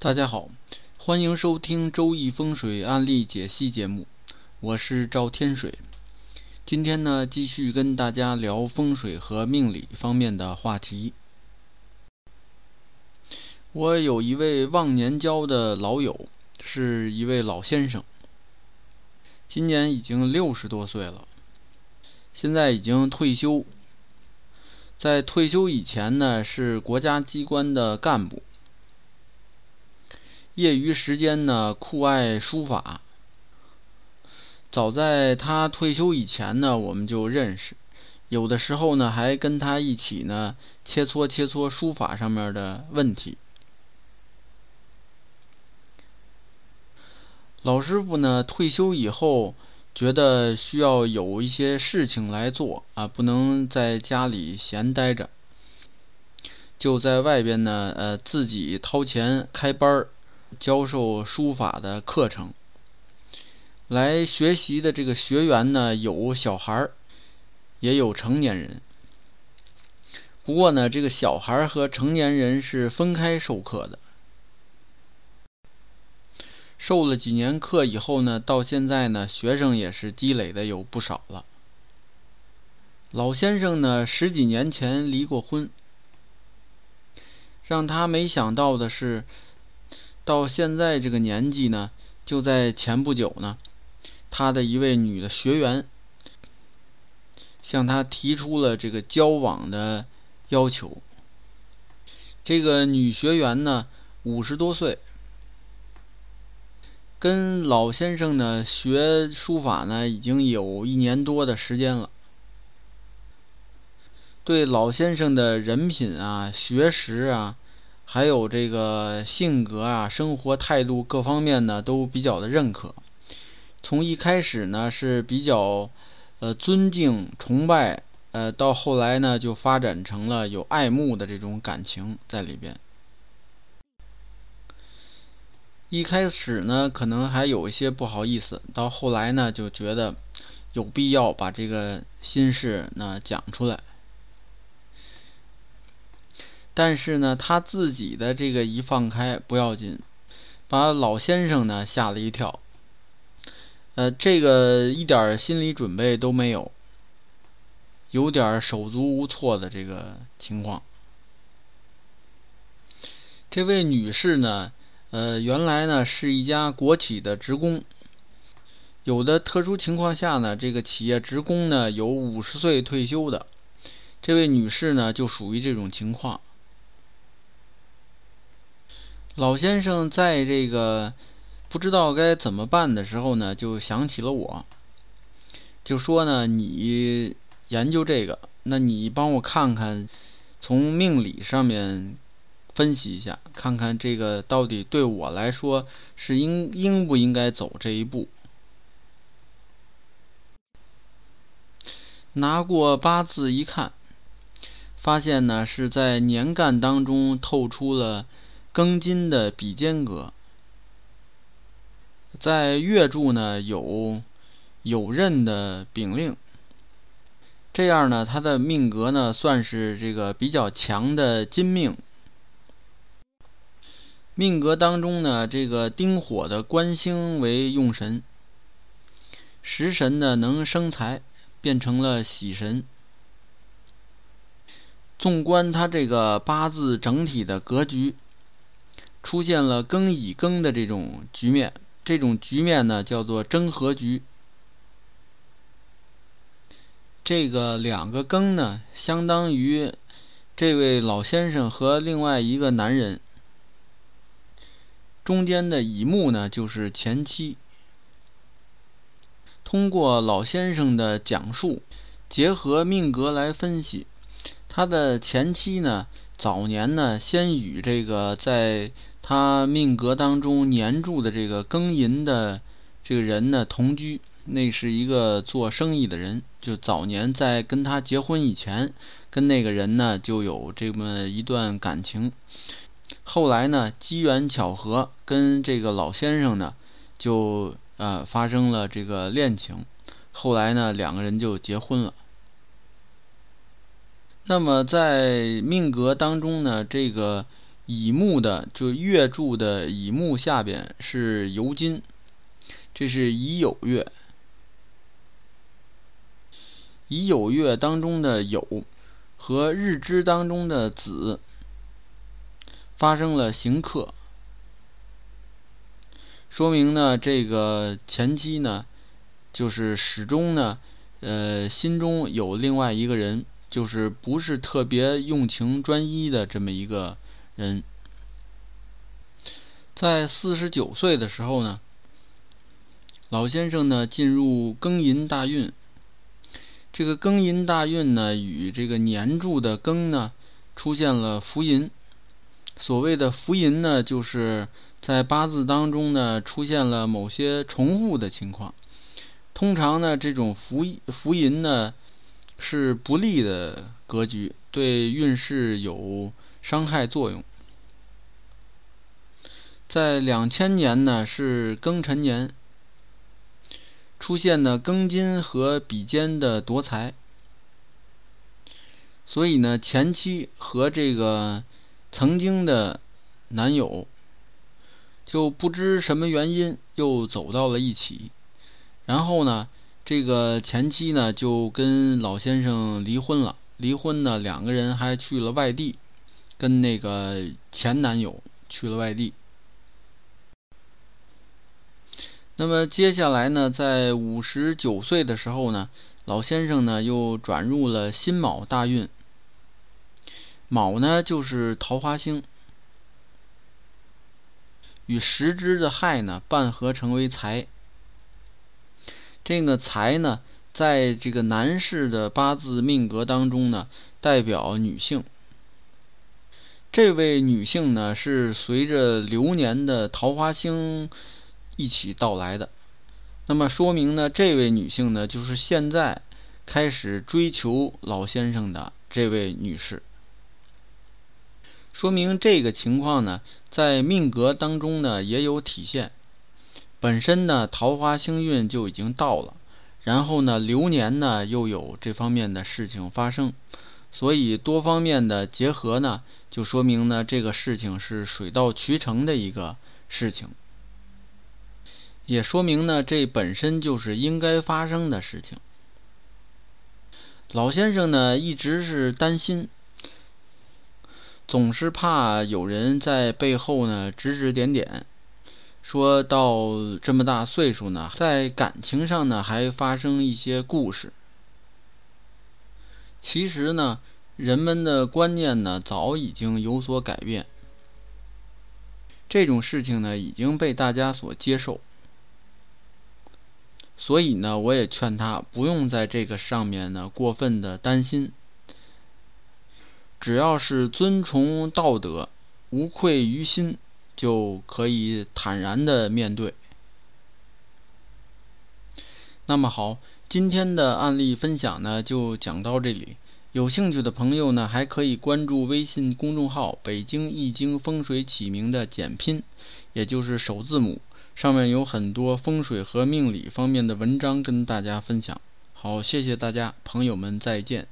大家好，欢迎收听《周易风水案例解析》节目，我是赵天水。今天呢，继续跟大家聊风水和命理方面的话题。我有一位忘年交的老友，是一位老先生，今年已经六十多岁了，现在已经退休。在退休以前呢，是国家机关的干部。业余时间呢，酷爱书法。早在他退休以前呢，我们就认识，有的时候呢，还跟他一起呢切磋切磋书法上面的问题。老师傅呢，退休以后觉得需要有一些事情来做啊，不能在家里闲待着，就在外边呢，呃，自己掏钱开班儿。教授书法的课程，来学习的这个学员呢，有小孩儿，也有成年人。不过呢，这个小孩儿和成年人是分开授课的。授了几年课以后呢，到现在呢，学生也是积累的有不少了。老先生呢，十几年前离过婚，让他没想到的是。到现在这个年纪呢，就在前不久呢，他的一位女的学员向他提出了这个交往的要求。这个女学员呢，五十多岁，跟老先生呢学书法呢，已经有一年多的时间了，对老先生的人品啊、学识啊。还有这个性格啊，生活态度各方面呢，都比较的认可。从一开始呢是比较呃尊敬崇拜，呃到后来呢就发展成了有爱慕的这种感情在里边。一开始呢可能还有一些不好意思，到后来呢就觉得有必要把这个心事呢讲出来。但是呢，他自己的这个一放开不要紧，把老先生呢吓了一跳。呃，这个一点心理准备都没有，有点手足无措的这个情况。这位女士呢，呃，原来呢是一家国企的职工，有的特殊情况下呢，这个企业职工呢有五十岁退休的，这位女士呢就属于这种情况。老先生在这个不知道该怎么办的时候呢，就想起了我，就说呢：“你研究这个，那你帮我看看，从命理上面分析一下，看看这个到底对我来说是应应不应该走这一步。”拿过八字一看，发现呢是在年干当中透出了。庚金的比肩格，在月柱呢有有刃的丙令，这样呢，他的命格呢算是这个比较强的金命。命格当中呢，这个丁火的官星为用神，食神呢能生财，变成了喜神。纵观他这个八字整体的格局。出现了庚乙庚的这种局面，这种局面呢叫做争合局。这个两个庚呢，相当于这位老先生和另外一个男人，中间的乙木呢就是前妻。通过老先生的讲述，结合命格来分析，他的前妻呢早年呢先与这个在他命格当中年柱的这个庚寅的这个人呢同居，那是一个做生意的人。就早年在跟他结婚以前，跟那个人呢就有这么一段感情。后来呢机缘巧合，跟这个老先生呢就呃发生了这个恋情。后来呢两个人就结婚了。那么在命格当中呢，这个。乙木的就月柱的乙木下边是酉金，这是乙酉月。乙酉月当中的酉和日支当中的子发生了刑克，说明呢这个前期呢就是始终呢呃心中有另外一个人，就是不是特别用情专一的这么一个人。在四十九岁的时候呢，老先生呢进入庚寅大运。这个庚寅大运呢，与这个年柱的庚呢，出现了福银。所谓的福银呢，就是在八字当中呢，出现了某些重复的情况。通常呢，这种福福银呢，是不利的格局，对运势有伤害作用。在两千年呢，是庚辰年。出现的庚金和比肩的夺财，所以呢，前妻和这个曾经的男友就不知什么原因又走到了一起，然后呢，这个前妻呢就跟老先生离婚了，离婚呢两个人还去了外地，跟那个前男友去了外地。那么接下来呢，在五十九岁的时候呢，老先生呢又转入了辛卯大运。卯呢就是桃花星，与时支的亥呢半合成为财。这个财呢，在这个男士的八字命格当中呢，代表女性。这位女性呢，是随着流年的桃花星。一起到来的，那么说明呢，这位女性呢，就是现在开始追求老先生的这位女士。说明这个情况呢，在命格当中呢也有体现。本身呢，桃花星运就已经到了，然后呢，流年呢又有这方面的事情发生，所以多方面的结合呢，就说明呢，这个事情是水到渠成的一个事情。也说明呢，这本身就是应该发生的事情。老先生呢，一直是担心，总是怕有人在背后呢指指点点，说到这么大岁数呢，在感情上呢还发生一些故事。其实呢，人们的观念呢早已经有所改变，这种事情呢已经被大家所接受。所以呢，我也劝他不用在这个上面呢过分的担心，只要是遵从道德，无愧于心，就可以坦然的面对。那么好，今天的案例分享呢就讲到这里，有兴趣的朋友呢还可以关注微信公众号“北京易经风水起名”的简拼，也就是首字母。上面有很多风水和命理方面的文章跟大家分享。好，谢谢大家，朋友们再见。